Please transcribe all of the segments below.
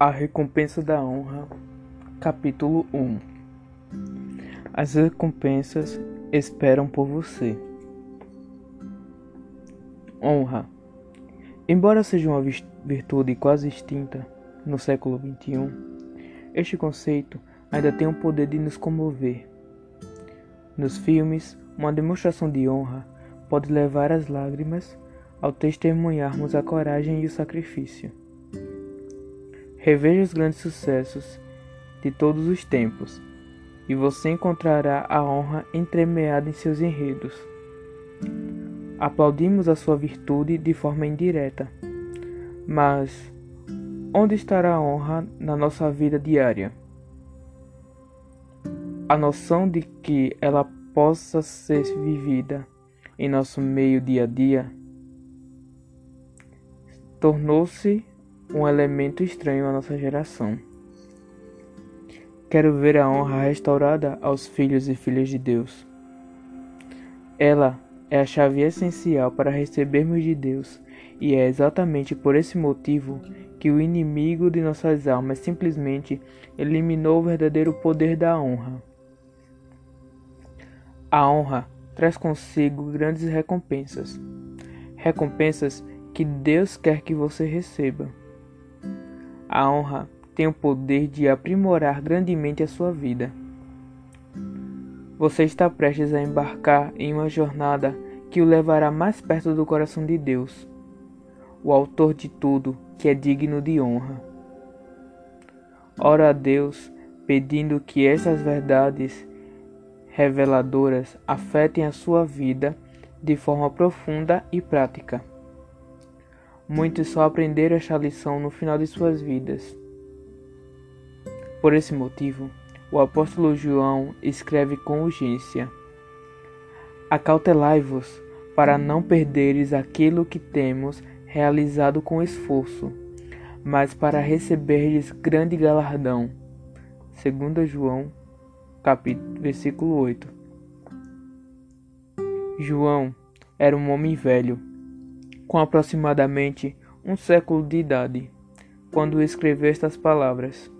A recompensa da honra, capítulo 1 As recompensas esperam por você. Honra. Embora seja uma virtude quase extinta no século XXI, este conceito ainda tem o poder de nos comover. Nos filmes, uma demonstração de honra pode levar às lágrimas ao testemunharmos a coragem e o sacrifício. Reveja os grandes sucessos de todos os tempos, e você encontrará a honra entremeada em seus enredos. Aplaudimos a sua virtude de forma indireta, mas onde estará a honra na nossa vida diária? A noção de que ela possa ser vivida em nosso meio dia a dia tornou-se um elemento estranho à nossa geração. Quero ver a honra restaurada aos filhos e filhas de Deus. Ela é a chave essencial para recebermos de Deus, e é exatamente por esse motivo que o inimigo de nossas almas simplesmente eliminou o verdadeiro poder da honra. A honra traz consigo grandes recompensas, recompensas que Deus quer que você receba. A honra tem o poder de aprimorar grandemente a sua vida. Você está prestes a embarcar em uma jornada que o levará mais perto do coração de Deus, o Autor de tudo que é digno de honra. Ora a Deus pedindo que essas verdades reveladoras afetem a sua vida de forma profunda e prática. Muitos só aprenderam esta lição no final de suas vidas. Por esse motivo, o apóstolo João escreve com urgência: Acautelai-vos para não perderes aquilo que temos realizado com esforço, mas para receberdes grande galardão. 2 João, capítulo, versículo 8. João era um homem velho com aproximadamente um século de idade, quando escreveu estas palavras.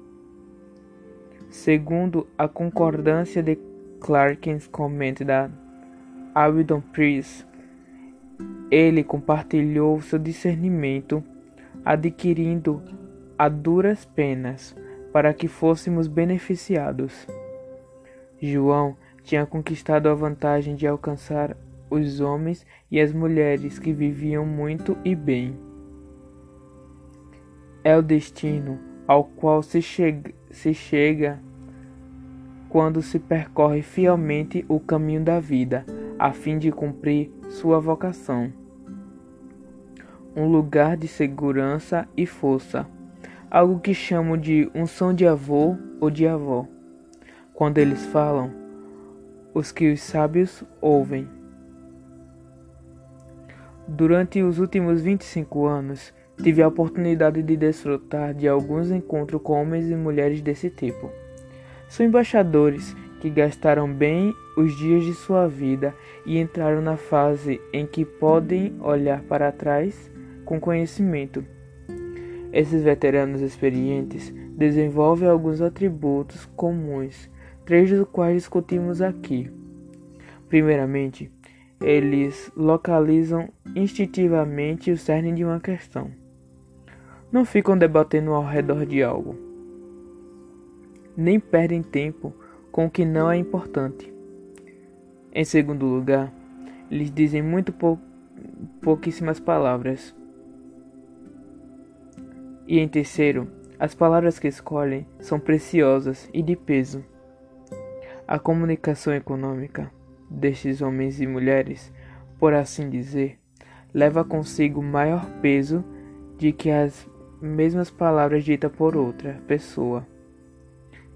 Segundo a concordância de Clarkins Comment da Abingdon Priest, ele compartilhou seu discernimento, adquirindo a duras penas para que fôssemos beneficiados. João tinha conquistado a vantagem de alcançar os homens e as mulheres que viviam muito e bem. É o destino ao qual se chega, se chega quando se percorre fielmente o caminho da vida, a fim de cumprir sua vocação. Um lugar de segurança e força, algo que chamo de unção de avô ou de avó. Quando eles falam, os que os sábios ouvem. Durante os últimos 25 anos, tive a oportunidade de desfrutar de alguns encontros com homens e mulheres desse tipo. São embaixadores que gastaram bem os dias de sua vida e entraram na fase em que podem olhar para trás com conhecimento. Esses veteranos experientes desenvolvem alguns atributos comuns, três dos quais discutimos aqui. Primeiramente, eles localizam instintivamente o cerne de uma questão. Não ficam debatendo ao redor de algo. Nem perdem tempo com o que não é importante. Em segundo lugar, eles dizem muito pou pouquíssimas palavras. E em terceiro, as palavras que escolhem são preciosas e de peso. A comunicação econômica destes homens e mulheres, por assim dizer, leva consigo maior peso de que as mesmas palavras ditas por outra pessoa,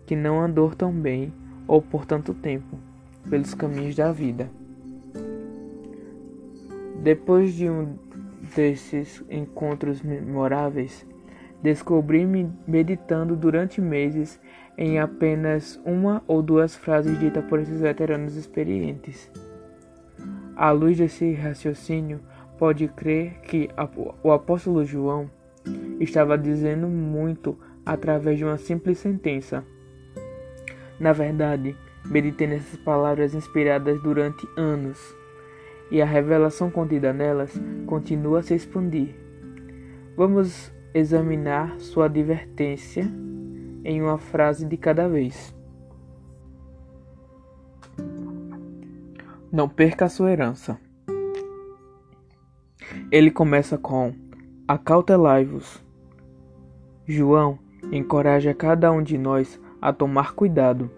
que não andou tão bem ou por tanto tempo pelos caminhos da vida. Depois de um desses encontros memoráveis, descobri-me meditando durante meses em apenas uma ou duas frases ditas por esses veteranos experientes. À luz desse raciocínio, pode crer que o apóstolo João estava dizendo muito através de uma simples sentença. Na verdade, meditei nessas palavras inspiradas durante anos, e a revelação contida nelas continua a se expandir. Vamos examinar sua advertência em uma frase de cada vez. Não perca a sua herança. Ele começa com: Acautelai-vos. João encoraja cada um de nós a tomar cuidado,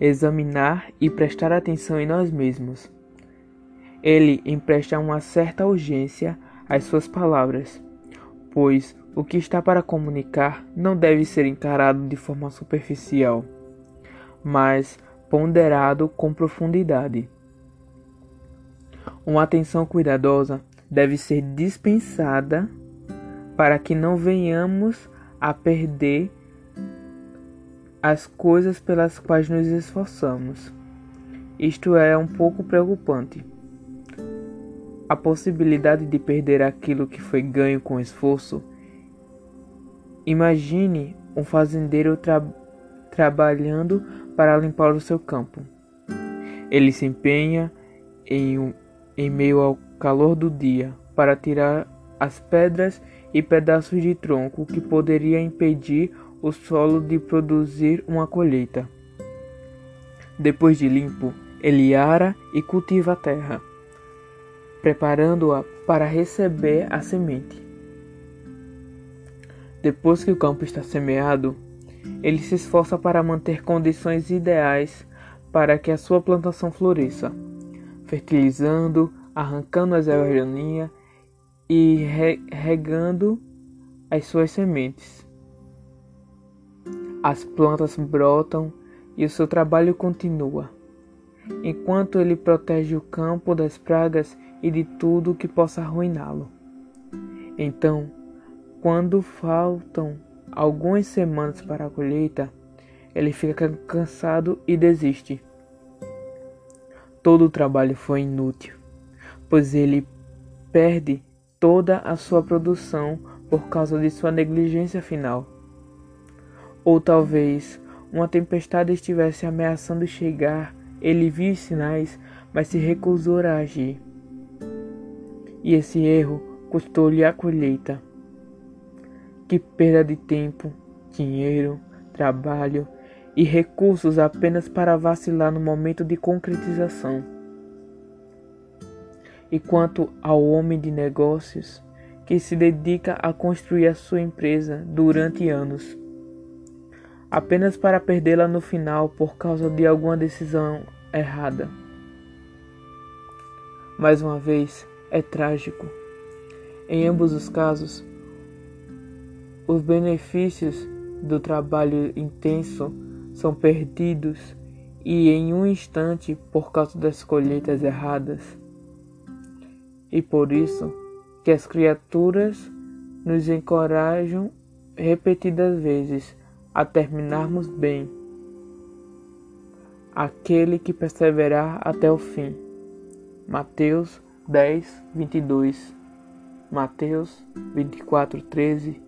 examinar e prestar atenção em nós mesmos. Ele empresta uma certa urgência às suas palavras, pois o que está para comunicar não deve ser encarado de forma superficial, mas ponderado com profundidade. Uma atenção cuidadosa deve ser dispensada para que não venhamos a perder as coisas pelas quais nos esforçamos. Isto é um pouco preocupante. A possibilidade de perder aquilo que foi ganho com esforço. Imagine um fazendeiro tra trabalhando para limpar o seu campo. Ele se empenha em, um, em meio ao calor do dia para tirar as pedras e pedaços de tronco que poderia impedir o solo de produzir uma colheita. Depois de limpo, ele ara e cultiva a terra, preparando-a para receber a semente. Depois que o campo está semeado, ele se esforça para manter condições ideais para que a sua plantação floresça, fertilizando, arrancando as ervas daninhas e regando as suas sementes. As plantas brotam e o seu trabalho continua, enquanto ele protege o campo das pragas e de tudo que possa arruiná-lo. Então, quando faltam algumas semanas para a colheita, ele fica cansado e desiste. Todo o trabalho foi inútil pois ele perde toda a sua produção por causa de sua negligência final. Ou talvez uma tempestade estivesse ameaçando chegar, ele viu os sinais, mas se recusou a agir. E esse erro custou-lhe a colheita. Que perda de tempo, dinheiro, trabalho e recursos apenas para vacilar no momento de concretização. E quanto ao homem de negócios que se dedica a construir a sua empresa durante anos, apenas para perdê-la no final por causa de alguma decisão errada. Mais uma vez, é trágico. Em ambos os casos, os benefícios do trabalho intenso são perdidos e em um instante por causa das colheitas erradas e por isso que as criaturas nos encorajam repetidas vezes a terminarmos bem. Aquele que perseverar até o fim. Mateus 10, 22, Mateus 24, 13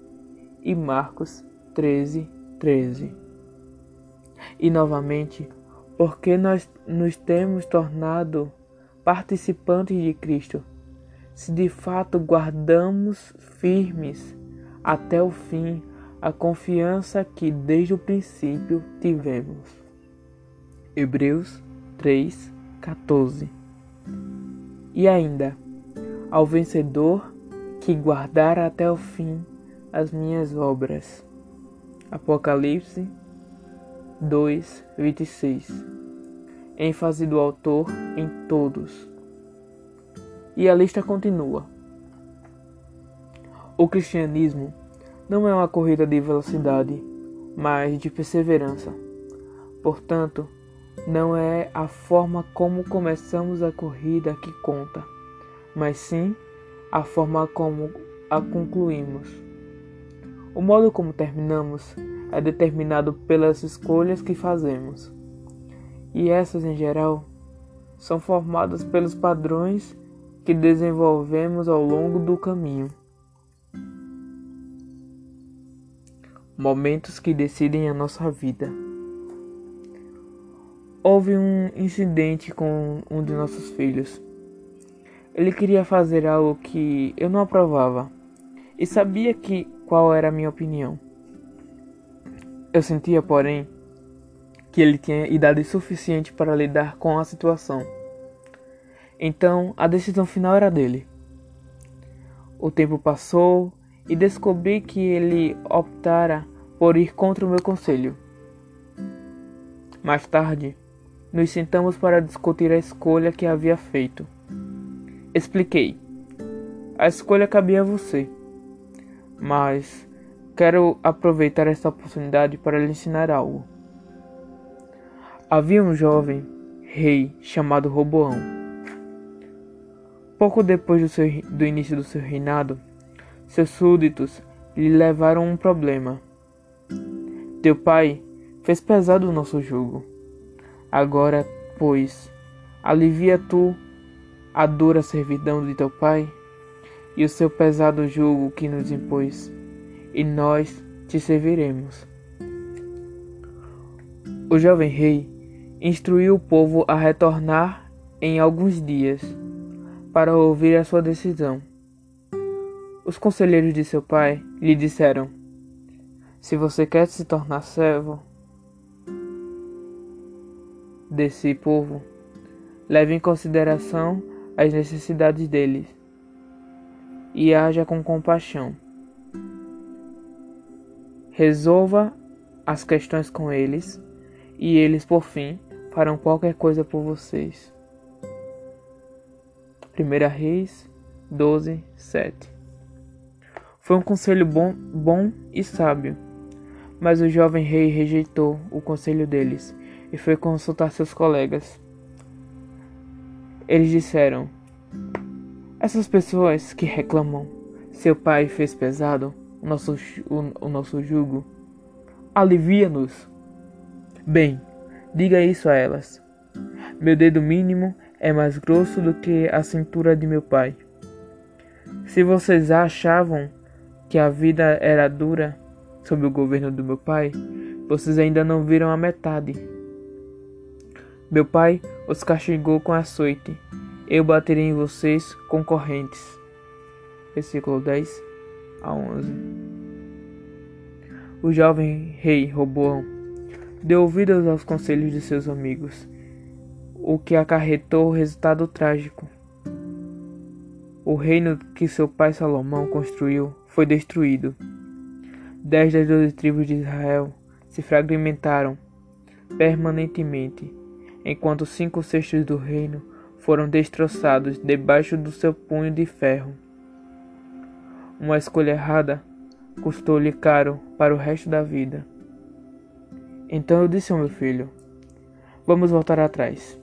e Marcos 13, 13. E novamente, porque nós nos temos tornado participantes de Cristo se de fato guardamos firmes até o fim a confiança que desde o princípio tivemos. Hebreus 3, 14. E ainda, ao vencedor que guardar até o fim as minhas obras. Apocalipse 2, 26. ênfase do autor em todos e a lista continua. O cristianismo não é uma corrida de velocidade, mas de perseverança. Portanto, não é a forma como começamos a corrida que conta, mas sim a forma como a concluímos. O modo como terminamos é determinado pelas escolhas que fazemos, e essas, em geral, são formadas pelos padrões que desenvolvemos ao longo do caminho. momentos que decidem a nossa vida. Houve um incidente com um de nossos filhos. Ele queria fazer algo que eu não aprovava e sabia que qual era a minha opinião. Eu sentia, porém, que ele tinha idade suficiente para lidar com a situação. Então, a decisão final era dele. O tempo passou e descobri que ele optara por ir contra o meu conselho. Mais tarde, nos sentamos para discutir a escolha que havia feito. Expliquei. A escolha cabia a você, mas quero aproveitar esta oportunidade para lhe ensinar algo. Havia um jovem rei chamado Roboão. Pouco depois do, seu, do início do seu reinado, seus súditos lhe levaram um problema. Teu pai fez pesado o nosso jugo. Agora, pois, alivia tu a dura servidão de teu pai e o seu pesado jugo que nos impôs, e nós te serviremos. O jovem rei instruiu o povo a retornar em alguns dias para ouvir a sua decisão. Os conselheiros de seu pai lhe disseram: Se você quer se tornar servo desse povo, leve em consideração as necessidades deles e haja com compaixão. Resolva as questões com eles e eles, por fim, farão qualquer coisa por vocês. 1 Reis 12, 7 Foi um conselho bom, bom e sábio, mas o jovem rei rejeitou o conselho deles e foi consultar seus colegas. Eles disseram: Essas pessoas que reclamam, seu pai fez pesado o nosso, o, o nosso jugo, alivia-nos. Bem, diga isso a elas. Meu dedo mínimo é mais grosso do que a cintura de meu pai. Se vocês achavam que a vida era dura sob o governo do meu pai, vocês ainda não viram a metade. Meu pai os castigou com açoite. Eu baterei em vocês com correntes. Versículo 10 a 11. O jovem rei Roboão deu ouvidos aos conselhos de seus amigos, o que acarretou o resultado trágico. O reino que seu pai Salomão construiu foi destruído. Dez das doze tribos de Israel se fragmentaram permanentemente enquanto cinco cestos do reino foram destroçados debaixo do seu punho de ferro. Uma escolha errada custou-lhe caro para o resto da vida. Então eu disse ao meu filho: Vamos voltar atrás.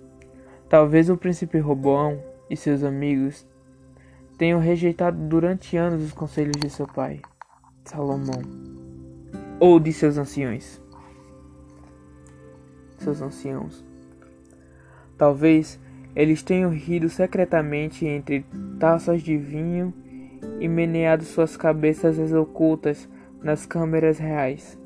Talvez o príncipe Roboão e seus amigos tenham rejeitado durante anos os conselhos de seu pai, Salomão, ou de seus anciões. Seus anciãos. Talvez eles tenham rido secretamente entre taças de vinho e meneado suas cabeças ocultas nas câmeras reais,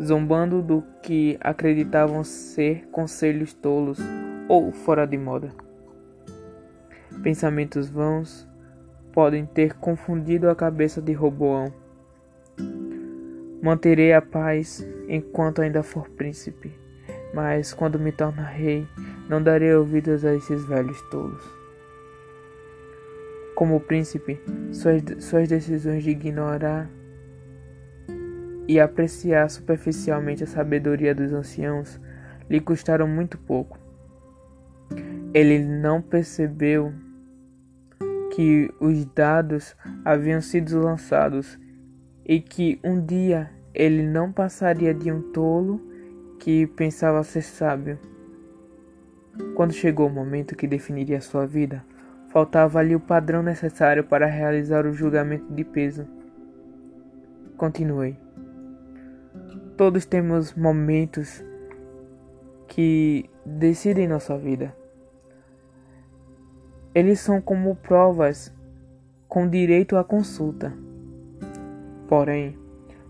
zombando do que acreditavam ser conselhos tolos ou fora de moda. Pensamentos vãos podem ter confundido a cabeça de Roboão. Manterei a paz enquanto ainda for príncipe, mas quando me tornar rei, não darei ouvidos a esses velhos tolos. Como príncipe, suas, suas decisões de ignorar e apreciar superficialmente a sabedoria dos anciãos lhe custaram muito pouco. Ele não percebeu que os dados haviam sido lançados e que um dia ele não passaria de um tolo que pensava ser sábio. Quando chegou o momento que definiria sua vida, faltava ali o padrão necessário para realizar o julgamento de peso. Continuei. Todos temos momentos que decidem nossa vida. Eles são como provas com direito à consulta. Porém,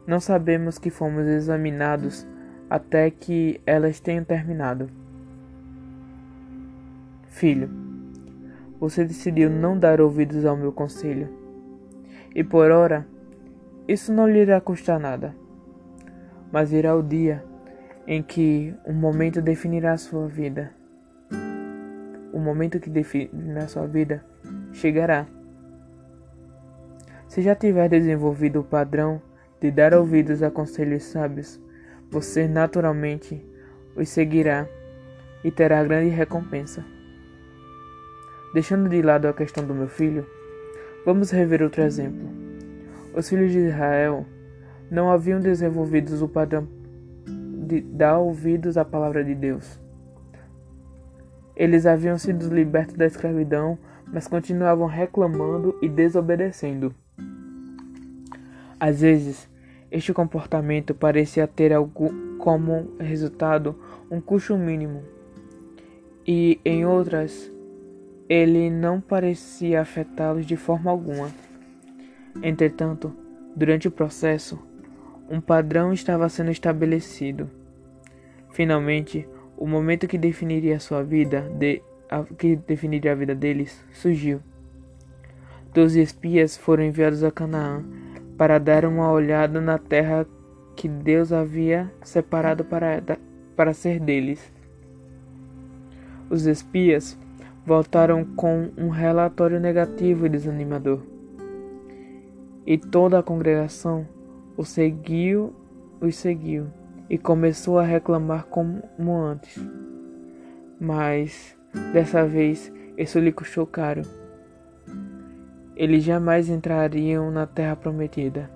não sabemos que fomos examinados até que elas tenham terminado. Filho, você decidiu não dar ouvidos ao meu conselho. E por ora, isso não lhe irá custar nada. Mas virá o dia em que um momento definirá sua vida. O momento que definirá sua vida chegará. Se já tiver desenvolvido o padrão de dar ouvidos a conselhos sábios, você naturalmente os seguirá e terá grande recompensa. Deixando de lado a questão do meu filho, vamos rever outro exemplo. Os filhos de Israel não haviam desenvolvido o padrão de dar ouvidos à palavra de Deus. Eles haviam sido libertos da escravidão, mas continuavam reclamando e desobedecendo. Às vezes, este comportamento parecia ter algum, como resultado um custo mínimo, e em outras ele não parecia afetá-los de forma alguma. Entretanto, durante o processo, um padrão estava sendo estabelecido. Finalmente, o momento que definiria sua vida, de, a, que definiria a vida deles, surgiu. Doze espias foram enviados a Canaã para dar uma olhada na terra que Deus havia separado para, para ser deles. Os espias voltaram com um relatório negativo e desanimador. E toda a congregação o seguiu, os seguiu e começou a reclamar como antes. Mas dessa vez isso lhe custou caro. Eles jamais entrariam na terra prometida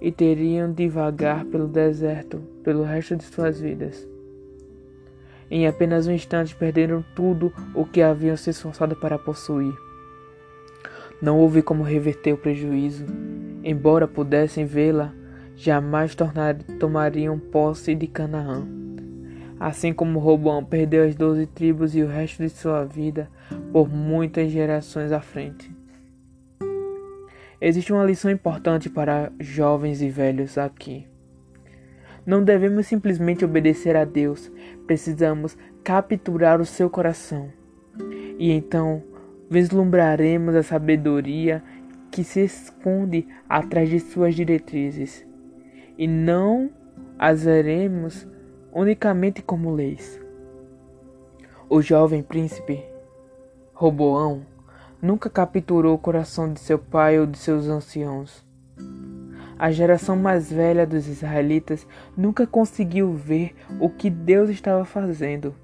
e teriam de vagar pelo deserto pelo resto de suas vidas. Em apenas um instante perderam tudo o que haviam se esforçado para possuir. Não houve como reverter o prejuízo. Embora pudessem vê-la, jamais tornar, tomariam posse de Canaã. Assim como Robão perdeu as doze tribos e o resto de sua vida por muitas gerações à frente. Existe uma lição importante para jovens e velhos aqui. Não devemos simplesmente obedecer a Deus, precisamos capturar o seu coração. E então vislumbraremos a sabedoria que se esconde atrás de suas diretrizes, e não as veremos unicamente como leis. O jovem príncipe Roboão nunca capturou o coração de seu pai ou de seus anciãos. A geração mais velha dos israelitas nunca conseguiu ver o que Deus estava fazendo,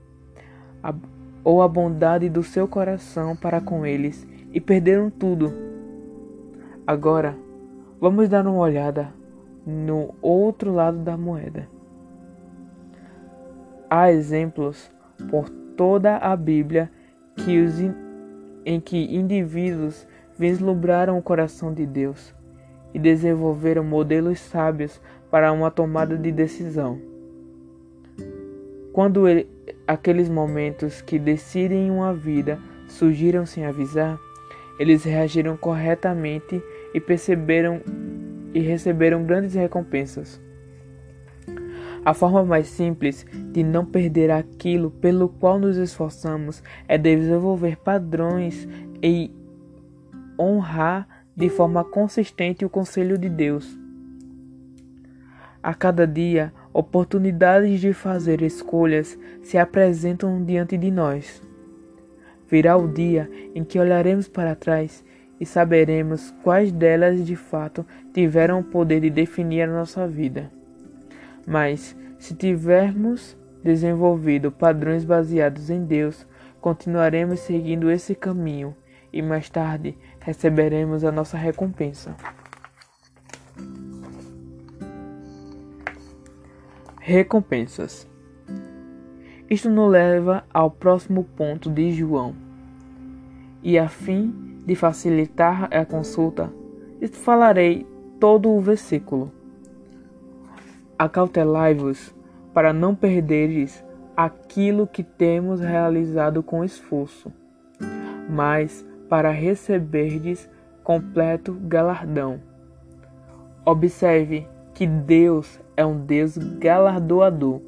ou a bondade do seu coração para com eles, e perderam tudo. Agora, vamos dar uma olhada no outro lado da moeda. Há exemplos por toda a Bíblia que os, em que indivíduos vislumbraram o coração de Deus e desenvolveram modelos sábios para uma tomada de decisão. Quando ele, aqueles momentos que decidem uma vida surgiram sem avisar, eles reagiram corretamente e perceberam e receberam grandes recompensas. A forma mais simples de não perder aquilo pelo qual nos esforçamos é desenvolver padrões e honrar de forma consistente o conselho de Deus. A cada dia, oportunidades de fazer escolhas se apresentam diante de nós. Virá o dia em que olharemos para trás e saberemos quais delas de fato tiveram o poder de definir a nossa vida. Mas, se tivermos desenvolvido padrões baseados em Deus, continuaremos seguindo esse caminho e mais tarde receberemos a nossa recompensa. Recompensas. Isto nos leva ao próximo ponto de João. E a fim de facilitar a consulta, falarei todo o versículo. Acautelai-vos para não perderes aquilo que temos realizado com esforço, mas para receberdes completo galardão. Observe que Deus é um Deus galardoador.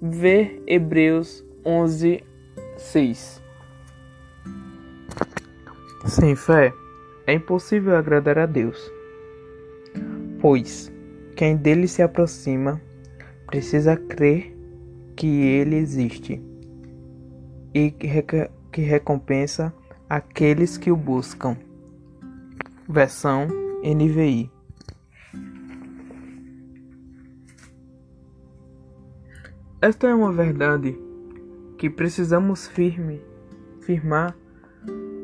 Vê Hebreus 11, 6. Sem fé, é impossível agradar a Deus, pois quem dele se aproxima precisa crer que ele existe e que recompensa aqueles que o buscam. Versão NVI. Esta é uma verdade que precisamos firme, firmar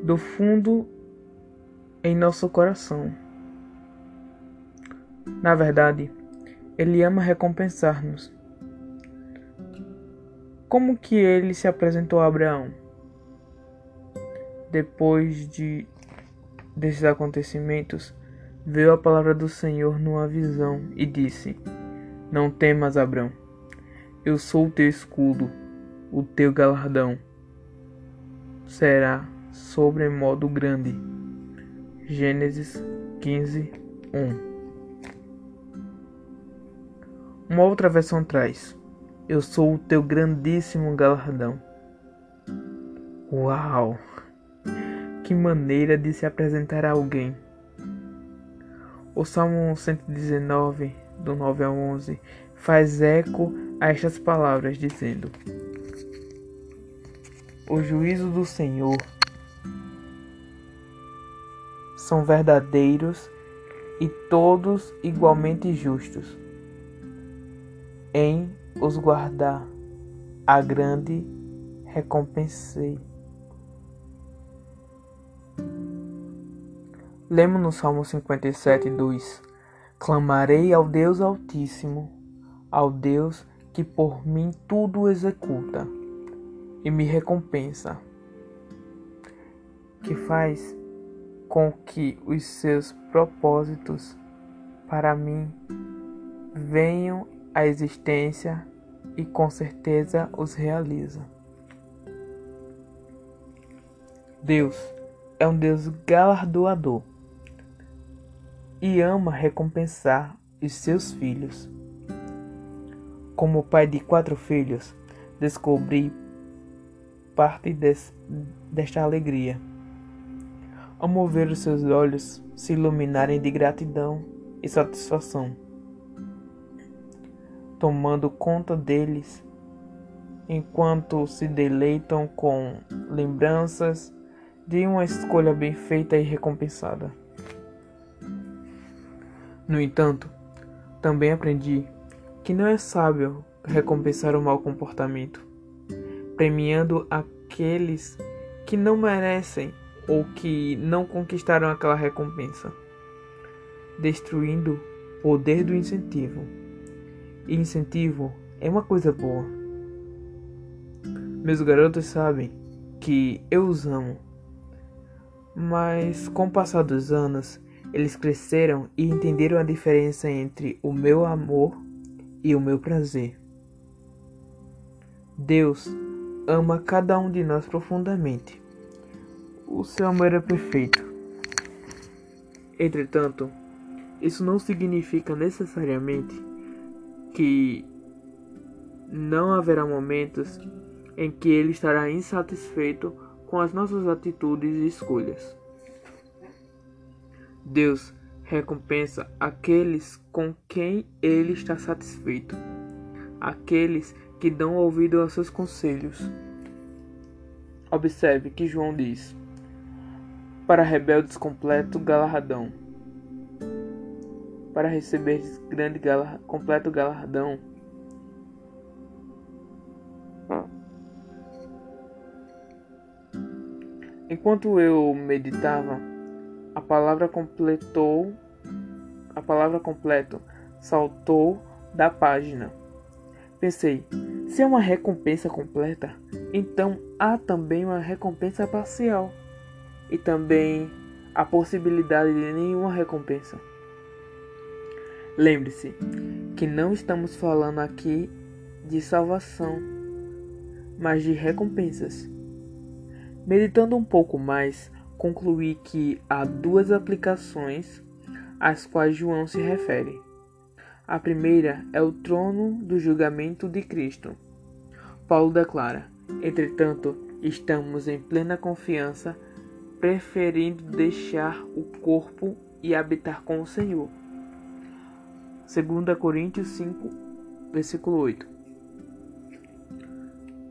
do fundo em nosso coração. Na verdade, ele ama recompensar-nos. Como que ele se apresentou a Abraão? Depois de desses acontecimentos, veio a palavra do Senhor numa visão e disse: Não temas, Abraão. Eu sou o teu escudo, o teu galardão será sobremodo grande. Gênesis 15, 1 Uma outra versão traz: Eu sou o teu grandíssimo galardão. Uau! Que maneira de se apresentar a alguém. O Salmo 119, do 9 ao 11, faz eco a estas palavras, dizendo: O juízo do Senhor são verdadeiros e todos igualmente justos. Em os guardar, a grande recompensei. Lemos no Salmo 57, 2: Clamarei ao Deus Altíssimo, ao Deus que por mim tudo executa e me recompensa, que faz com que os seus propósitos para mim venham à existência e com certeza os realiza. Deus é um Deus galardoador e ama recompensar os seus filhos. Como pai de quatro filhos, descobri parte des, desta alegria ao ver os seus olhos se iluminarem de gratidão e satisfação, tomando conta deles enquanto se deleitam com lembranças de uma escolha bem feita e recompensada. No entanto, também aprendi que não é sábio recompensar o mau comportamento, premiando aqueles que não merecem ou que não conquistaram aquela recompensa, destruindo o poder do incentivo. E incentivo é uma coisa boa. Meus garotos sabem que eu os amo, mas com o passar dos anos, eles cresceram e entenderam a diferença entre o meu amor e o meu prazer. Deus ama cada um de nós profundamente o seu amor é perfeito. Entretanto, isso não significa necessariamente que não haverá momentos em que ele estará insatisfeito com as nossas atitudes e escolhas. Deus recompensa aqueles com quem ele está satisfeito, aqueles que dão ouvido aos seus conselhos. Observe que João diz: para rebeldes completo galardão. Para receber grande galar, completo galardão. Enquanto eu meditava, a palavra completou, a palavra completo saltou da página. Pensei, se é uma recompensa completa, então há também uma recompensa parcial e também a possibilidade de nenhuma recompensa. Lembre-se que não estamos falando aqui de salvação, mas de recompensas. Meditando um pouco mais, concluí que há duas aplicações às quais João se refere. A primeira é o trono do julgamento de Cristo. Paulo declara: Entretanto, estamos em plena confiança, preferindo deixar o corpo e habitar com o Senhor. 2 Coríntios 5, versículo 8.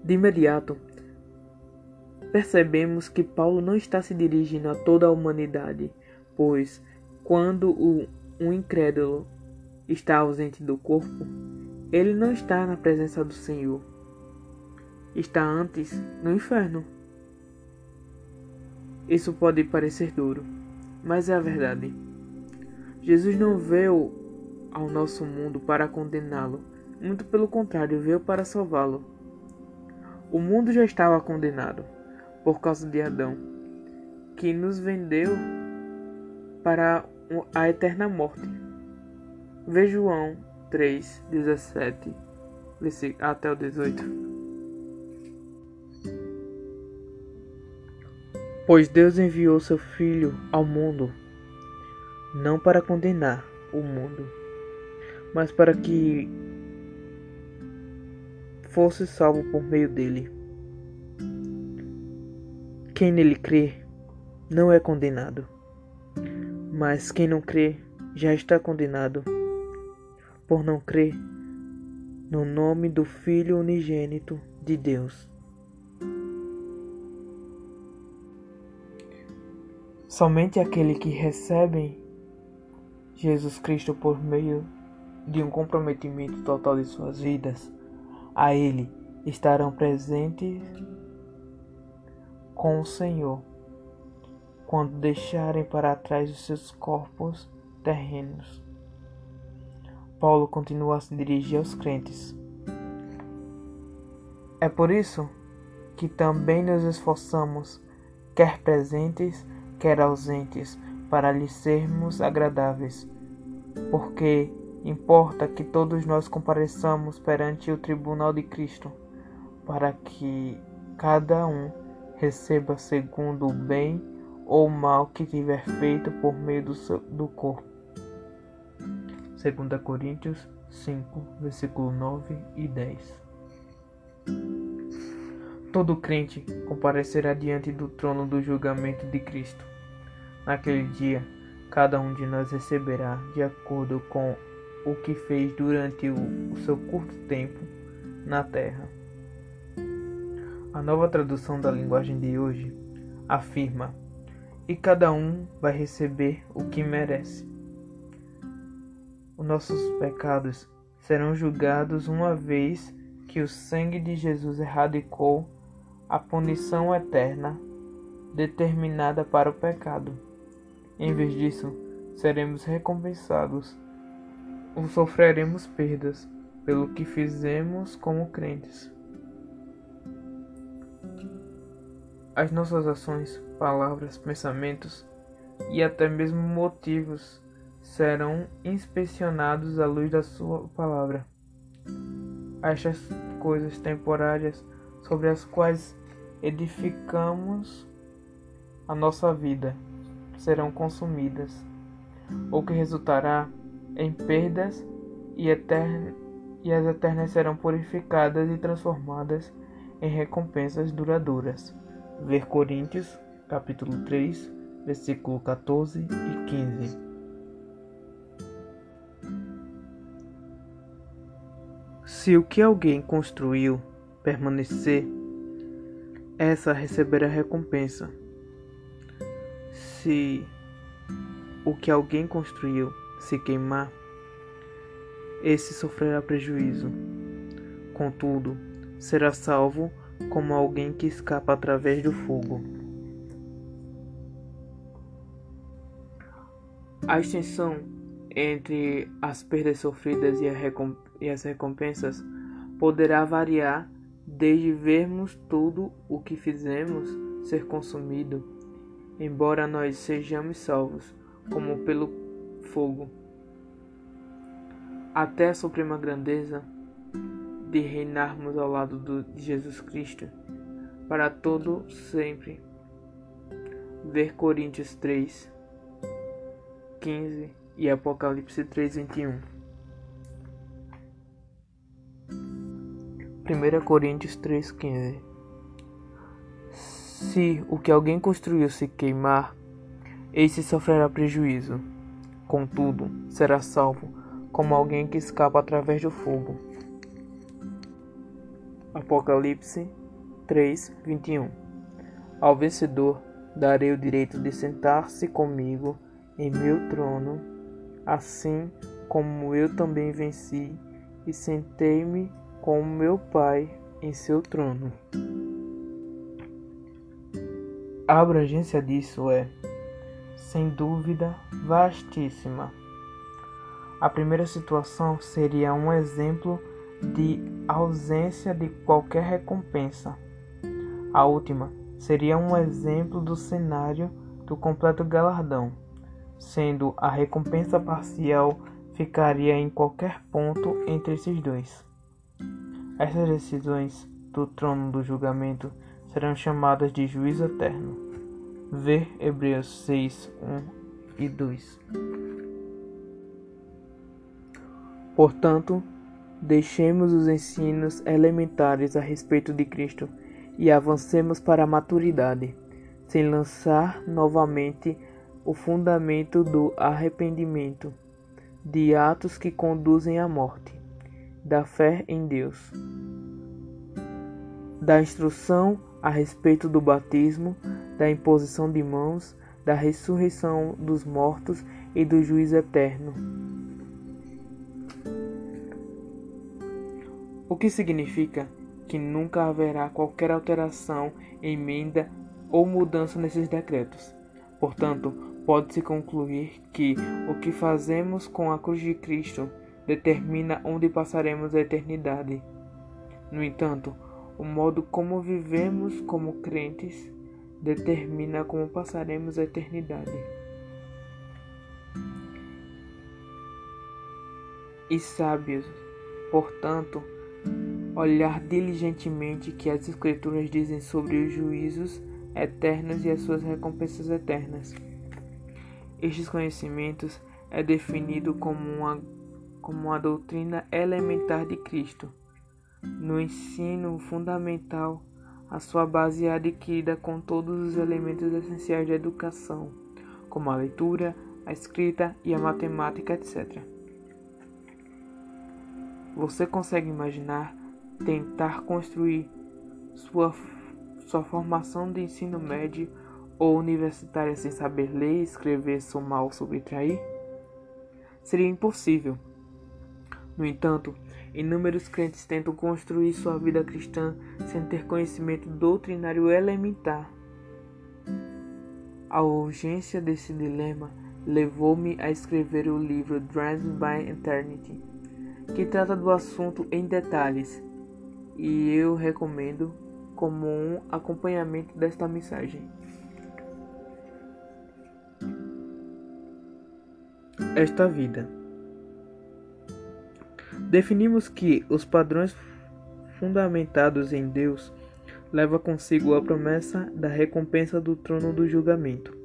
De imediato, percebemos que Paulo não está se dirigindo a toda a humanidade, pois quando o, um incrédulo está ausente do corpo, ele não está na presença do Senhor. Está antes no inferno. Isso pode parecer duro, mas é a verdade. Jesus não veio ao nosso mundo para condená-lo, muito pelo contrário, veio para salvá-lo. O mundo já estava condenado por causa de Adão, que nos vendeu para a eterna morte. Vê João 3, 17 até o 18. Pois Deus enviou seu Filho ao mundo, não para condenar o mundo, mas para que fosse salvo por meio dele. Quem nele crê não é condenado, mas quem não crê já está condenado por não crer no nome do Filho unigênito de Deus. Somente aquele que recebe Jesus Cristo por meio de um comprometimento total de suas vidas a Ele estarão presentes com o Senhor quando deixarem para trás os seus corpos terrenos. Paulo continua a se dirigir aos crentes. É por isso que também nos esforçamos, quer presentes, quer ausentes, para lhes sermos agradáveis, porque Importa que todos nós compareçamos perante o tribunal de Cristo, para que cada um receba segundo o bem ou mal que tiver feito por meio do, seu, do corpo. 2 Coríntios 5, versículo 9 e 10. Todo crente comparecerá diante do trono do julgamento de Cristo. Naquele dia, cada um de nós receberá, de acordo com o que fez durante o, o seu curto tempo na Terra. A nova tradução da linguagem de hoje afirma: e cada um vai receber o que merece. Os nossos pecados serão julgados uma vez que o sangue de Jesus erradicou a punição eterna determinada para o pecado. Em vez disso, seremos recompensados ou sofreremos perdas pelo que fizemos como crentes. As nossas ações, palavras, pensamentos e até mesmo motivos serão inspecionados à luz da Sua palavra. Estas coisas temporárias sobre as quais edificamos a nossa vida serão consumidas, o que resultará em perdas e, etern... e as eternas serão purificadas e transformadas em recompensas duradouras. Ver Coríntios, capítulo 3, versículo 14 e 15. Se o que alguém construiu permanecer, essa receberá recompensa. Se o que alguém construiu se queimar, esse sofrerá prejuízo. Contudo, será salvo como alguém que escapa através do fogo. A extensão entre as perdas sofridas e, as recompensas poderá variar desde vermos tudo o que fizemos ser consumido, embora nós sejamos salvos, como pelo fogo, até a suprema grandeza de reinarmos ao lado de Jesus Cristo para todo sempre. Ver Coríntios 3, 15 e Apocalipse 3:21. 1 Coríntios 3:15 Se o que alguém construiu se queimar, esse sofrerá prejuízo. Contudo, será salvo como alguém que escapa através do fogo. Apocalipse 3:21 Ao vencedor darei o direito de sentar-se comigo em meu trono, assim como eu também venci e sentei-me com meu Pai em seu trono. A abrangência disso é, sem dúvida, vastíssima. A primeira situação seria um exemplo de ausência de qualquer recompensa. A última seria um exemplo do cenário do completo galardão, sendo a recompensa parcial ficaria em qualquer ponto entre esses dois. Essas decisões do trono do julgamento serão chamadas de juízo eterno. Ver Hebreus 6, 1 e 2. Portanto, deixemos os ensinos elementares a respeito de Cristo e avancemos para a maturidade, sem lançar novamente o fundamento do arrependimento, de atos que conduzem à morte, da fé em Deus, da instrução a respeito do batismo, da imposição de mãos, da ressurreição dos mortos e do juízo eterno. o que significa que nunca haverá qualquer alteração, emenda ou mudança nesses decretos. Portanto, pode-se concluir que o que fazemos com a cruz de Cristo determina onde passaremos a eternidade. No entanto, o modo como vivemos como crentes determina como passaremos a eternidade. E sábios, portanto, olhar diligentemente que as Escrituras dizem sobre os juízos eternos e as suas recompensas eternas. Estes conhecimentos é definido como uma, como uma doutrina elementar de Cristo. No ensino fundamental, a sua base é adquirida com todos os elementos essenciais da educação, como a leitura, a escrita e a matemática, etc. Você consegue imaginar tentar construir sua, sua formação de ensino médio ou universitária sem saber ler, escrever, somar ou subtrair? Seria impossível. No entanto, inúmeros crentes tentam construir sua vida cristã sem ter conhecimento doutrinário elementar. A urgência desse dilema levou-me a escrever o livro Dreams by Eternity que trata do assunto em detalhes, e eu recomendo como um acompanhamento desta mensagem. Esta vida. Definimos que os padrões fundamentados em Deus leva consigo a promessa da recompensa do trono do julgamento.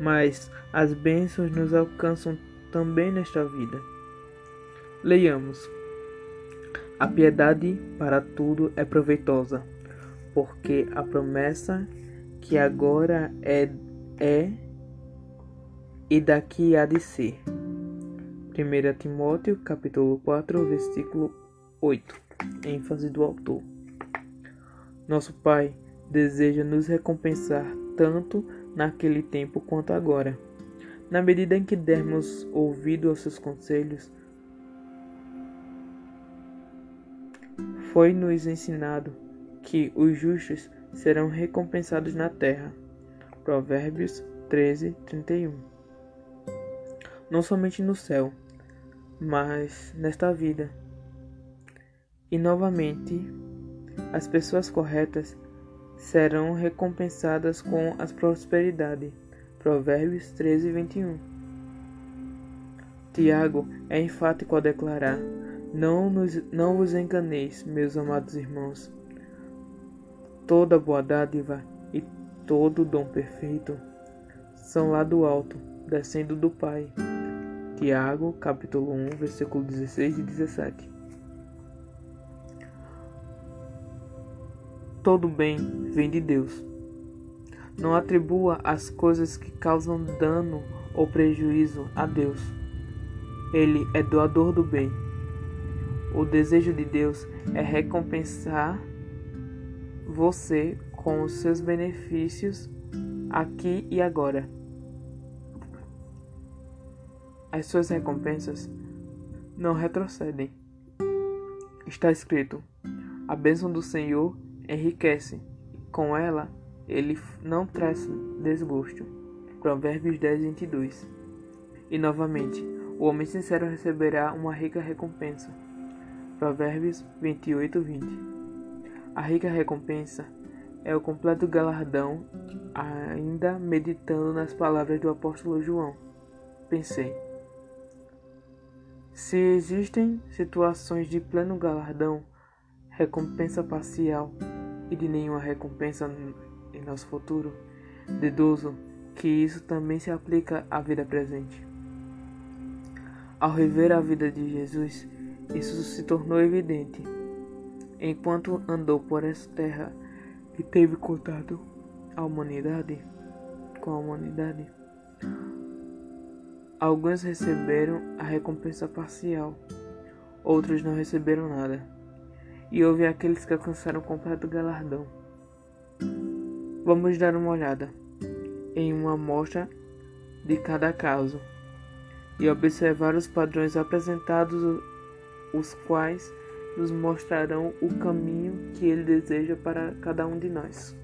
Mas as bênçãos nos alcançam também nesta vida. Leiamos. A piedade para tudo é proveitosa, porque a promessa que agora é é e daqui há de ser. 1 Timóteo capítulo 4, versículo 8. ênfase do autor. Nosso Pai deseja nos recompensar tanto naquele tempo quanto agora. Na medida em que dermos ouvido aos seus conselhos, Foi-nos ensinado que os justos serão recompensados na terra. Provérbios 13, 31. Não somente no céu, mas nesta vida. E novamente, as pessoas corretas serão recompensadas com a prosperidade. Provérbios 13, 21. Tiago é enfático ao declarar: não, nos, não vos enganeis, meus amados irmãos. Toda boa dádiva e todo dom perfeito são lá do alto, descendo do Pai. Tiago, capítulo 1, versículo 16 e 17. Todo bem vem de Deus. Não atribua as coisas que causam dano ou prejuízo a Deus. Ele é doador do bem. O desejo de Deus é recompensar você com os seus benefícios aqui e agora. As suas recompensas não retrocedem. Está escrito: A bênção do Senhor enriquece, com ela ele não traz desgosto. Provérbios 10, 22. E novamente, o homem sincero receberá uma rica recompensa. Provérbios 28, 20. A rica recompensa é o completo galardão, ainda meditando nas palavras do apóstolo João. Pensei. Se existem situações de pleno galardão, recompensa parcial e de nenhuma recompensa em nosso futuro, deduzo que isso também se aplica à vida presente. Ao rever a vida de Jesus, isso se tornou evidente. Enquanto andou por essa terra e teve contato a humanidade, com a humanidade, alguns receberam a recompensa parcial, outros não receberam nada, e houve aqueles que alcançaram o completo galardão. Vamos dar uma olhada em uma amostra de cada caso e observar os padrões apresentados, os quais nos mostrarão o caminho que ele deseja para cada um de nós.